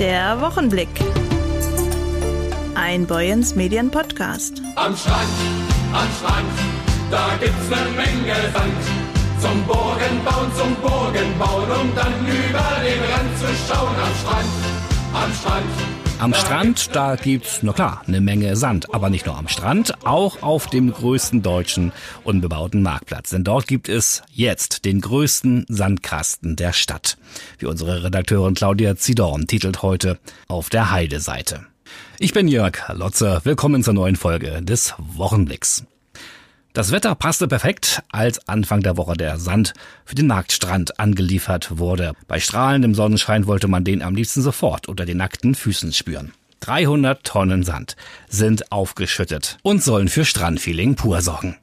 Der Wochenblick. Ein Boyens Medien Podcast. Am Strand, am Strand, da gibt's ne Menge Sand. Zum Burgen bauen, zum Burgen bauen, um dann über den Rand zu schauen. Am Strand, am Strand. Am Strand, da gibt's, na klar, eine Menge Sand. Aber nicht nur am Strand, auch auf dem größten deutschen unbebauten Marktplatz. Denn dort gibt es jetzt den größten Sandkasten der Stadt. Wie unsere Redakteurin Claudia Zidorn titelt heute auf der Heide-Seite. Ich bin Jörg Lotzer. Willkommen zur neuen Folge des Wochenblicks. Das Wetter passte perfekt, als Anfang der Woche der Sand für den Marktstrand angeliefert wurde. Bei strahlendem Sonnenschein wollte man den am liebsten sofort unter den nackten Füßen spüren. 300 Tonnen Sand sind aufgeschüttet und sollen für Strandfeeling pur sorgen.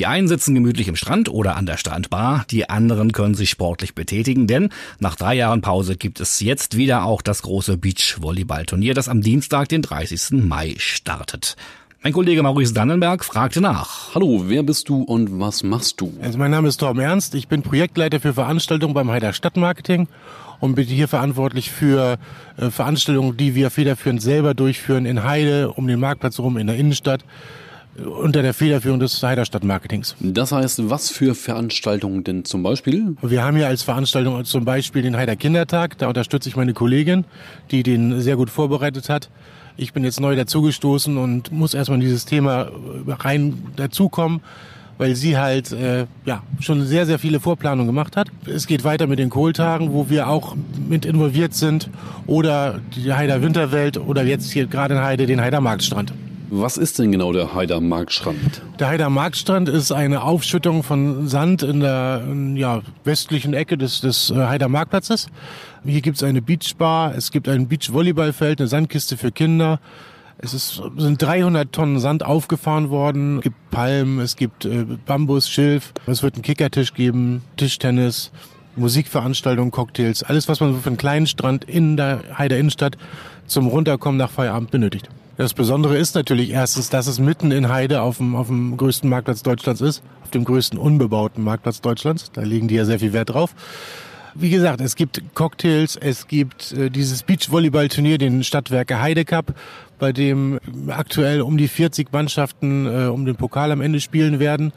Die einen sitzen gemütlich im Strand oder an der Strandbar, die anderen können sich sportlich betätigen, denn nach drei Jahren Pause gibt es jetzt wieder auch das große Beachvolleyballturnier, das am Dienstag, den 30. Mai startet. Mein Kollege Maurice Dannenberg fragte nach. Hallo, wer bist du und was machst du? Also mein Name ist Torben Ernst, ich bin Projektleiter für Veranstaltungen beim Heider Stadtmarketing und bin hier verantwortlich für äh, Veranstaltungen, die wir federführend selber durchführen in Heide, um den Marktplatz rum, in der Innenstadt äh, unter der Federführung des Heider Stadtmarketings. Das heißt, was für Veranstaltungen denn zum Beispiel? Wir haben hier als Veranstaltung zum Beispiel den Heider Kindertag. Da unterstütze ich meine Kollegin, die den sehr gut vorbereitet hat. Ich bin jetzt neu dazugestoßen und muss erstmal in dieses Thema rein dazukommen, weil sie halt äh, ja schon sehr, sehr viele Vorplanungen gemacht hat. Es geht weiter mit den Kohltagen, wo wir auch mit involviert sind oder die Heider Winterwelt oder jetzt hier gerade in Heide den Heider Marktstrand. Was ist denn genau der Heider Marktstrand? Der Heider Marktstrand ist eine Aufschüttung von Sand in der ja, westlichen Ecke des, des äh, Heider Marktplatzes. Hier gibt es eine Beachbar, es gibt ein Beachvolleyballfeld, eine Sandkiste für Kinder. Es ist, sind 300 Tonnen Sand aufgefahren worden. Es gibt Palmen, es gibt äh, Bambus, Schilf. Es wird einen Kickertisch geben, Tischtennis, Musikveranstaltungen, Cocktails. Alles, was man für einen kleinen Strand in der Heider Innenstadt zum Runterkommen nach Feierabend benötigt. Das Besondere ist natürlich erstens, dass es mitten in Heide auf dem, auf dem größten Marktplatz Deutschlands ist, auf dem größten unbebauten Marktplatz Deutschlands. Da legen die ja sehr viel Wert drauf. Wie gesagt, es gibt Cocktails, es gibt äh, dieses Beachvolleyball-Turnier, den Stadtwerke Heide Cup, bei dem aktuell um die 40 Mannschaften äh, um den Pokal am Ende spielen werden.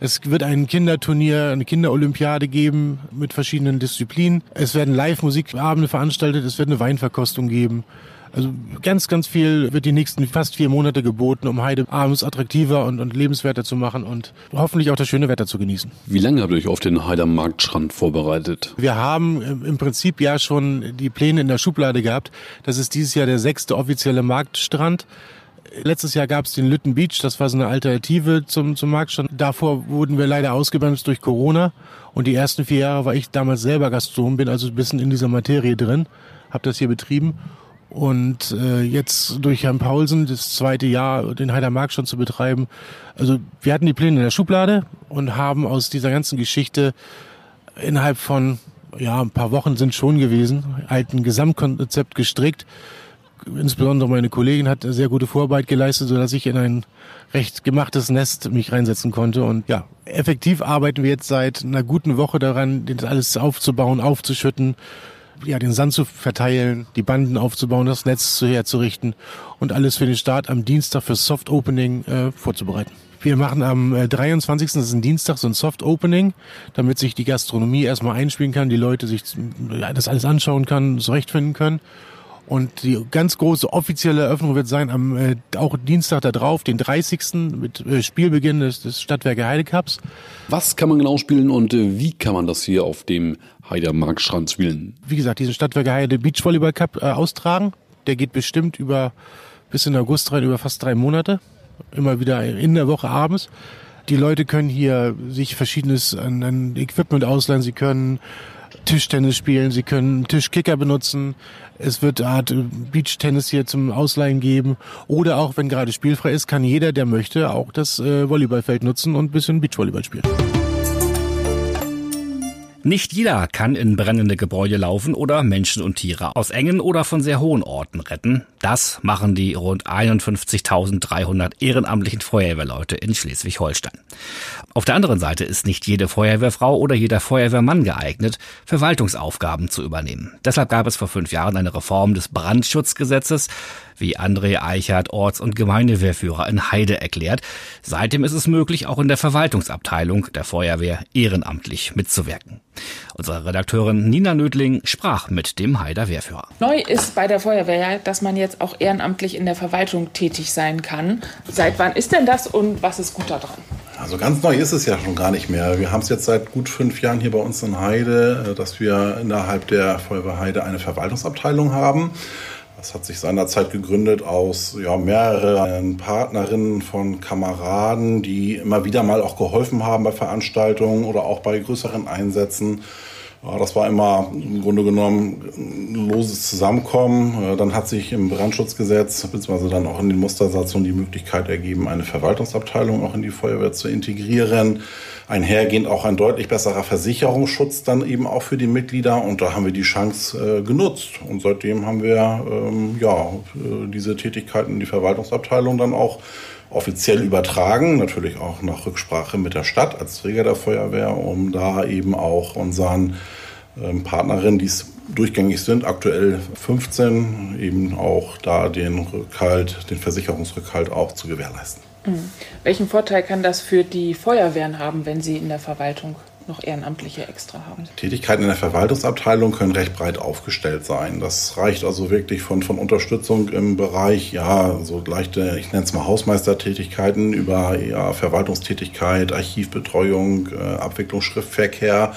Es wird ein Kinderturnier, eine Kinderolympiade geben mit verschiedenen Disziplinen. Es werden Live-Musikabende veranstaltet, es wird eine Weinverkostung geben. Also ganz, ganz viel wird die nächsten fast vier Monate geboten, um Heide abends attraktiver und, und lebenswerter zu machen und hoffentlich auch das schöne Wetter zu genießen. Wie lange habt ihr euch auf den Heider Marktstrand vorbereitet? Wir haben im Prinzip ja schon die Pläne in der Schublade gehabt. Das ist dieses Jahr der sechste offizielle Marktstrand. Letztes Jahr gab es den Lütten Beach, das war so eine Alternative zum, zum Marktstrand. Davor wurden wir leider ausgebremst durch Corona. Und die ersten vier Jahre war ich damals selber Gastronom, bin also ein bisschen in dieser Materie drin, habe das hier betrieben. Und äh, jetzt durch Herrn Paulsen das zweite Jahr den Heider Markt schon zu betreiben. Also wir hatten die Pläne in der Schublade und haben aus dieser ganzen Geschichte innerhalb von ja ein paar Wochen sind schon gewesen, halt ein Gesamtkonzept gestrickt. Insbesondere meine Kollegin hat sehr gute Vorarbeit geleistet, so dass ich in ein recht gemachtes Nest mich reinsetzen konnte. Und ja, effektiv arbeiten wir jetzt seit einer guten Woche daran, das alles aufzubauen, aufzuschütten, ja, den Sand zu verteilen, die Banden aufzubauen, das Netz zu herzurichten und alles für den Start am Dienstag für Soft Opening äh, vorzubereiten. Wir machen am äh, 23. Das ist ein Dienstag so ein Soft Opening, damit sich die Gastronomie erstmal einspielen kann, die Leute sich das alles anschauen kann, zurechtfinden können. Und die ganz große offizielle Eröffnung wird sein am äh, auch Dienstag da drauf, den 30. mit äh, Spielbeginn des, des Stadtwerke Heide Cups. Was kann man genau spielen und äh, wie kann man das hier auf dem Heider Marktstrand spielen? Wie gesagt, diesen Stadtwerke Heide Beachvolleyball Cup äh, austragen. Der geht bestimmt über bis in August rein über fast drei Monate. Immer wieder in der Woche abends. Die Leute können hier sich verschiedenes an, an Equipment ausleihen. Sie können Tischtennis spielen, sie können Tischkicker benutzen. Es wird eine Art Beachtennis hier zum Ausleihen geben. Oder auch, wenn gerade spielfrei ist, kann jeder, der möchte, auch das äh, Volleyballfeld nutzen und ein bisschen Beachvolleyball spielen. Nicht jeder kann in brennende Gebäude laufen oder Menschen und Tiere aus engen oder von sehr hohen Orten retten. Das machen die rund 51.300 ehrenamtlichen Feuerwehrleute in Schleswig-Holstein. Auf der anderen Seite ist nicht jede Feuerwehrfrau oder jeder Feuerwehrmann geeignet, Verwaltungsaufgaben zu übernehmen. Deshalb gab es vor fünf Jahren eine Reform des Brandschutzgesetzes, wie André Eichert, Orts- und Gemeindewehrführer in Heide erklärt. Seitdem ist es möglich, auch in der Verwaltungsabteilung der Feuerwehr ehrenamtlich mitzuwirken. Unsere Redakteurin Nina Nödling sprach mit dem Heider Wehrführer. Neu ist bei der Feuerwehr, dass man jetzt auch ehrenamtlich in der Verwaltung tätig sein kann. Seit wann ist denn das und was ist gut daran? Also ganz neu ist es ja schon gar nicht mehr. Wir haben es jetzt seit gut fünf Jahren hier bei uns in Heide, äh, dass wir innerhalb der Feuerwehr Heide eine Verwaltungsabteilung haben. Das hat sich seinerzeit gegründet aus ja, mehreren Partnerinnen von Kameraden, die immer wieder mal auch geholfen haben bei Veranstaltungen oder auch bei größeren Einsätzen. Das war immer im Grunde genommen ein loses Zusammenkommen. Dann hat sich im Brandschutzgesetz beziehungsweise dann auch in den Mustersatzungen die Möglichkeit ergeben, eine Verwaltungsabteilung auch in die Feuerwehr zu integrieren einhergehend auch ein deutlich besserer Versicherungsschutz dann eben auch für die Mitglieder. Und da haben wir die Chance äh, genutzt. Und seitdem haben wir ähm, ja, äh, diese Tätigkeiten in die Verwaltungsabteilung dann auch offiziell übertragen, natürlich auch nach Rücksprache mit der Stadt als Träger der Feuerwehr, um da eben auch unseren ähm, Partnerinnen, die es durchgängig sind, aktuell 15, eben auch da den Rückhalt, den Versicherungsrückhalt auch zu gewährleisten. Mhm. Welchen Vorteil kann das für die Feuerwehren haben, wenn sie in der Verwaltung noch Ehrenamtliche extra haben? Tätigkeiten in der Verwaltungsabteilung können recht breit aufgestellt sein. Das reicht also wirklich von, von Unterstützung im Bereich, ja, so leichte, ich nenne es mal Hausmeistertätigkeiten über ja, Verwaltungstätigkeit, Archivbetreuung, äh, Abwicklung, Schriftverkehr.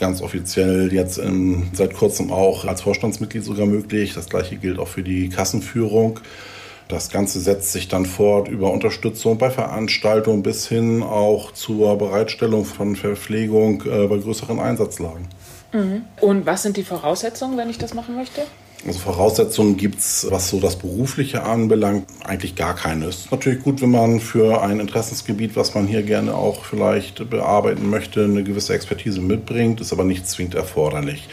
Ganz offiziell jetzt in, seit kurzem auch als Vorstandsmitglied sogar möglich. Das gleiche gilt auch für die Kassenführung. Das Ganze setzt sich dann fort über Unterstützung bei Veranstaltungen bis hin auch zur Bereitstellung von Verpflegung äh, bei größeren Einsatzlagen. Mhm. Und was sind die Voraussetzungen, wenn ich das machen möchte? Also Voraussetzungen gibt es, was so das Berufliche anbelangt, eigentlich gar keine. Es ist natürlich gut, wenn man für ein Interessensgebiet, was man hier gerne auch vielleicht bearbeiten möchte, eine gewisse Expertise mitbringt, ist aber nicht zwingend erforderlich.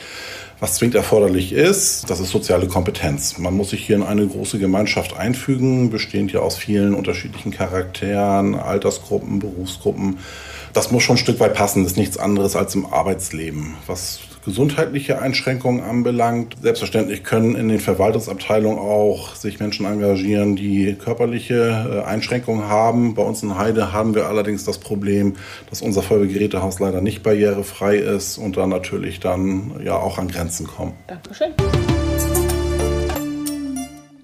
Was zwingend erforderlich ist, das ist soziale Kompetenz. Man muss sich hier in eine große Gemeinschaft einfügen, bestehend ja aus vielen unterschiedlichen Charakteren, Altersgruppen, Berufsgruppen. Das muss schon ein Stück weit passen, das ist nichts anderes als im Arbeitsleben. Was gesundheitliche Einschränkungen anbelangt. Selbstverständlich können in den Verwaltungsabteilungen auch sich Menschen engagieren, die körperliche äh, Einschränkungen haben. Bei uns in Heide haben wir allerdings das Problem, dass unser Feuerwehrgerätehaus leider nicht barrierefrei ist und da natürlich dann ja auch an Grenzen kommen. Dankeschön.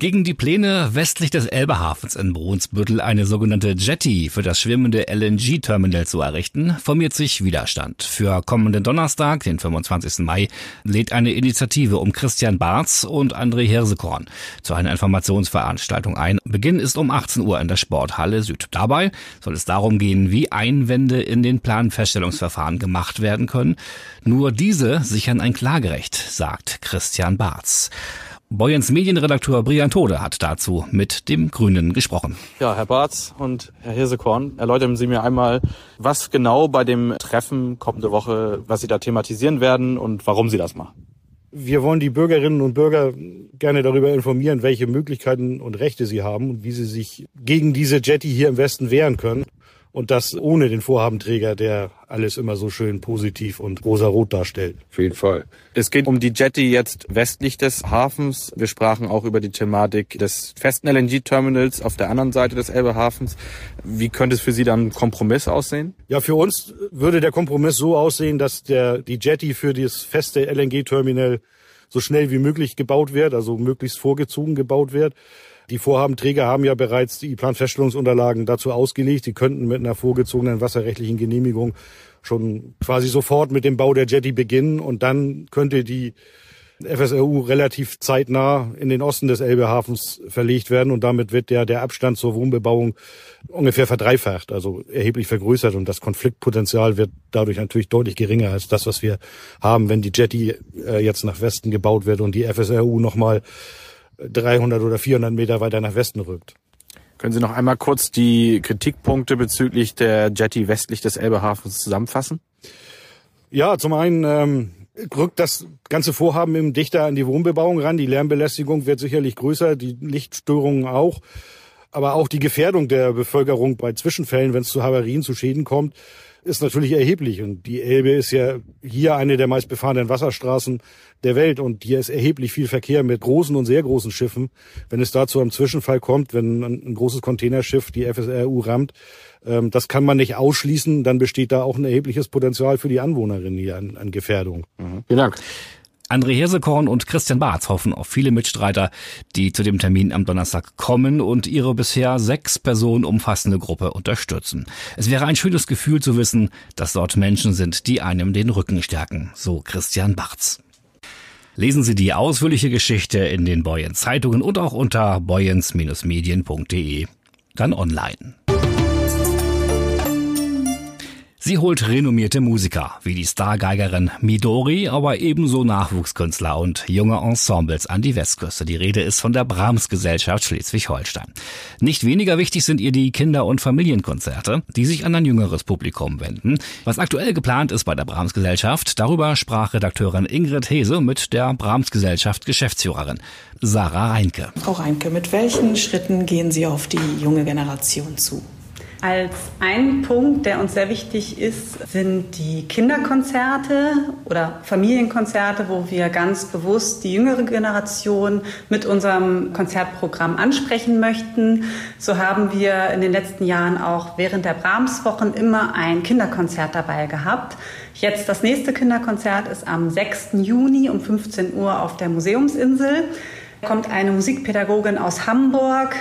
Gegen die Pläne westlich des Elbehafens in Brunsbüttel eine sogenannte Jetty für das schwimmende LNG-Terminal zu errichten, formiert sich Widerstand. Für kommenden Donnerstag, den 25. Mai, lädt eine Initiative um Christian Barz und André Hirsekorn zu einer Informationsveranstaltung ein. Beginn ist um 18 Uhr in der Sporthalle Süd. Dabei soll es darum gehen, wie Einwände in den Planfeststellungsverfahren gemacht werden können. Nur diese sichern ein Klagerecht, sagt Christian Barz. Boyens Medienredakteur Brian Tode hat dazu mit dem Grünen gesprochen. Ja, Herr Barz und Herr Hirsekorn, erläutern Sie mir einmal, was genau bei dem Treffen kommende Woche, was Sie da thematisieren werden und warum Sie das machen. Wir wollen die Bürgerinnen und Bürger gerne darüber informieren, welche Möglichkeiten und Rechte sie haben und wie sie sich gegen diese Jetty hier im Westen wehren können. Und das ohne den Vorhabenträger, der alles immer so schön positiv und rosa-rot darstellt. Auf jeden Fall. Es geht um die Jetty jetzt westlich des Hafens. Wir sprachen auch über die Thematik des festen LNG-Terminals auf der anderen Seite des Elbehafens. Wie könnte es für Sie dann ein Kompromiss aussehen? Ja, für uns würde der Kompromiss so aussehen, dass der, die Jetty für das feste LNG-Terminal so schnell wie möglich gebaut wird, also möglichst vorgezogen gebaut wird. Die Vorhabenträger haben ja bereits die Planfeststellungsunterlagen dazu ausgelegt. Die könnten mit einer vorgezogenen wasserrechtlichen Genehmigung schon quasi sofort mit dem Bau der Jetty beginnen. Und dann könnte die FSRU relativ zeitnah in den Osten des Elbehafens verlegt werden. Und damit wird der, der Abstand zur Wohnbebauung ungefähr verdreifacht, also erheblich vergrößert. Und das Konfliktpotenzial wird dadurch natürlich deutlich geringer als das, was wir haben, wenn die Jetty äh, jetzt nach Westen gebaut wird und die FSRU nochmal 300 oder 400 Meter weiter nach Westen rückt. Können Sie noch einmal kurz die Kritikpunkte bezüglich der Jetty westlich des Elbehafens zusammenfassen? Ja, zum einen ähm, rückt das ganze Vorhaben im dichter an die Wohnbebauung ran. Die Lärmbelästigung wird sicherlich größer, die Lichtstörungen auch. Aber auch die Gefährdung der Bevölkerung bei Zwischenfällen, wenn es zu Havarien, zu Schäden kommt, ist natürlich erheblich. Und die Elbe ist ja hier eine der meist befahrenen Wasserstraßen der Welt. Und hier ist erheblich viel Verkehr mit großen und sehr großen Schiffen. Wenn es da zu einem Zwischenfall kommt, wenn ein, großes Containerschiff die FSRU rammt, ähm, das kann man nicht ausschließen. Dann besteht da auch ein erhebliches Potenzial für die Anwohnerinnen hier an, an Gefährdung. Mhm. Vielen Dank. André Hirsekorn und Christian Barth hoffen auf viele Mitstreiter, die zu dem Termin am Donnerstag kommen und ihre bisher sechs Personen umfassende Gruppe unterstützen. Es wäre ein schönes Gefühl zu wissen, dass dort Menschen sind, die einem den Rücken stärken, so Christian Barths. Lesen Sie die ausführliche Geschichte in den Boyens Zeitungen und auch unter boyens-medien.de, dann online. Sie holt renommierte Musiker wie die Stargeigerin Midori, aber ebenso Nachwuchskünstler und junge Ensembles an die Westküste. Die Rede ist von der Brahms Gesellschaft Schleswig-Holstein. Nicht weniger wichtig sind ihr die Kinder- und Familienkonzerte, die sich an ein jüngeres Publikum wenden. Was aktuell geplant ist bei der Brahms Gesellschaft, darüber sprach Redakteurin Ingrid Hese mit der Brahms Gesellschaft Geschäftsführerin Sarah Reinke. Frau Reinke, mit welchen Schritten gehen Sie auf die junge Generation zu? Als ein Punkt, der uns sehr wichtig ist, sind die Kinderkonzerte oder Familienkonzerte, wo wir ganz bewusst die jüngere Generation mit unserem Konzertprogramm ansprechen möchten. So haben wir in den letzten Jahren auch während der Brahmswochen immer ein Kinderkonzert dabei gehabt. Jetzt das nächste Kinderkonzert ist am 6. Juni um 15 Uhr auf der Museumsinsel. Da kommt eine Musikpädagogin aus Hamburg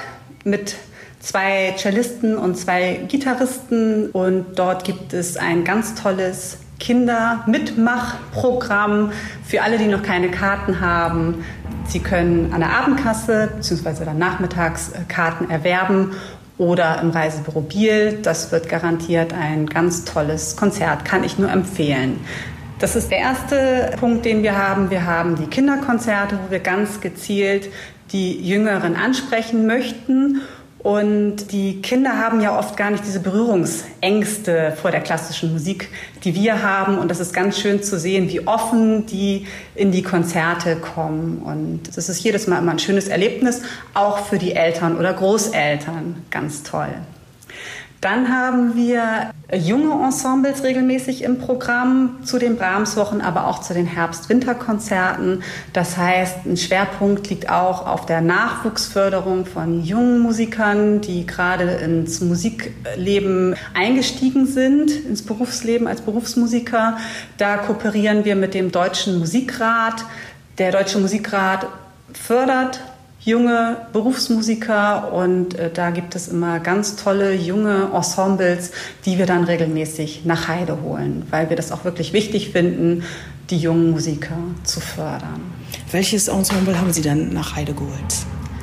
mit zwei Cellisten und zwei Gitarristen und dort gibt es ein ganz tolles Kindermitmachprogramm für alle, die noch keine Karten haben. Sie können an der Abendkasse bzw. dann nachmittags Karten erwerben oder im Reisebüro Biel. Das wird garantiert ein ganz tolles Konzert, kann ich nur empfehlen. Das ist der erste Punkt, den wir haben. Wir haben die Kinderkonzerte, wo wir ganz gezielt die Jüngeren ansprechen möchten und die Kinder haben ja oft gar nicht diese Berührungsängste vor der klassischen Musik, die wir haben. Und das ist ganz schön zu sehen, wie offen die in die Konzerte kommen. Und das ist jedes Mal immer ein schönes Erlebnis, auch für die Eltern oder Großeltern. Ganz toll. Dann haben wir junge Ensembles regelmäßig im Programm zu den Brahms-Wochen, aber auch zu den Herbst-Winter-Konzerten. Das heißt, ein Schwerpunkt liegt auch auf der Nachwuchsförderung von jungen Musikern, die gerade ins Musikleben eingestiegen sind, ins Berufsleben als Berufsmusiker. Da kooperieren wir mit dem Deutschen Musikrat. Der Deutsche Musikrat fördert junge Berufsmusiker und äh, da gibt es immer ganz tolle junge Ensembles, die wir dann regelmäßig nach Heide holen, weil wir das auch wirklich wichtig finden, die jungen Musiker zu fördern. Welches Ensemble haben Sie dann nach Heide geholt?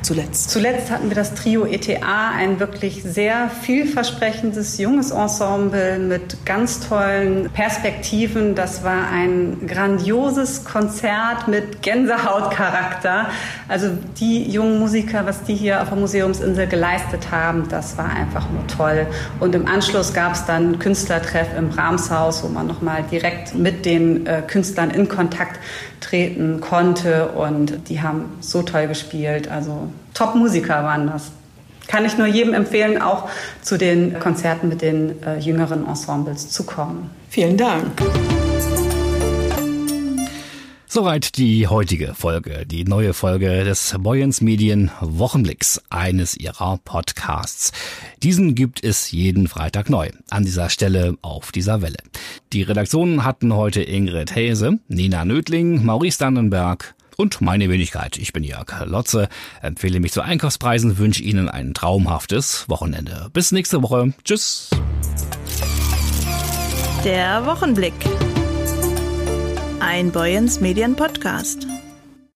Zuletzt? Zuletzt hatten wir das Trio ETA, ein wirklich sehr vielversprechendes junges Ensemble mit ganz tollen Perspektiven. Das war ein grandioses Konzert mit Gänsehautcharakter. Also die jungen Musiker, was die hier auf der Museumsinsel geleistet haben, das war einfach nur toll. Und im Anschluss gab es dann Künstlertreff im Brahmshaus, wo man nochmal direkt mit den äh, Künstlern in Kontakt treten konnte und die haben so toll gespielt. Also Top-Musiker waren das. Kann ich nur jedem empfehlen, auch zu den Konzerten mit den äh, jüngeren Ensembles zu kommen. Vielen Dank. Soweit die heutige Folge, die neue Folge des Boyens Medien Wochenblicks, eines ihrer Podcasts. Diesen gibt es jeden Freitag neu, an dieser Stelle auf dieser Welle. Die Redaktionen hatten heute Ingrid Häse, Nina Nödling, Maurice Dannenberg und meine Wenigkeit. Ich bin Jörg Lotze, empfehle mich zu Einkaufspreisen, wünsche Ihnen ein traumhaftes Wochenende. Bis nächste Woche. Tschüss. Der Wochenblick. Ein Boyens Medien Podcast.